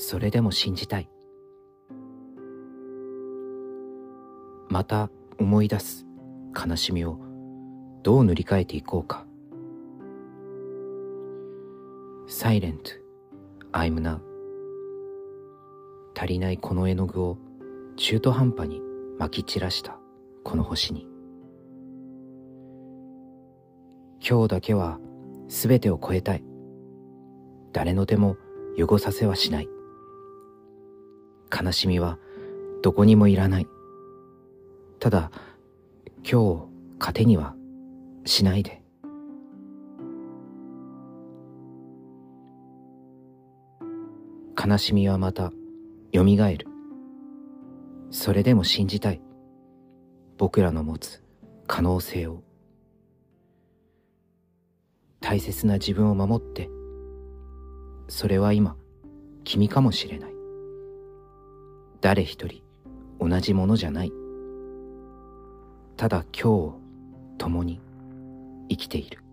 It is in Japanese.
それでも信じたい。また思い出す悲しみをどう塗り替えていこうか。Silent I'm now 足りないこの絵の具を中途半端に撒き散らしたこの星に。今日だけは全てを超えたい。誰のでも汚させはしない。悲しみはどこにもいらない。ただ今日糧にはしないで。悲しみはまたよみがえる。それでも信じたい。僕らの持つ可能性を。大切な自分を守って。それは今君かもしれない。誰一人同じものじゃない。ただ今日を共に生きている。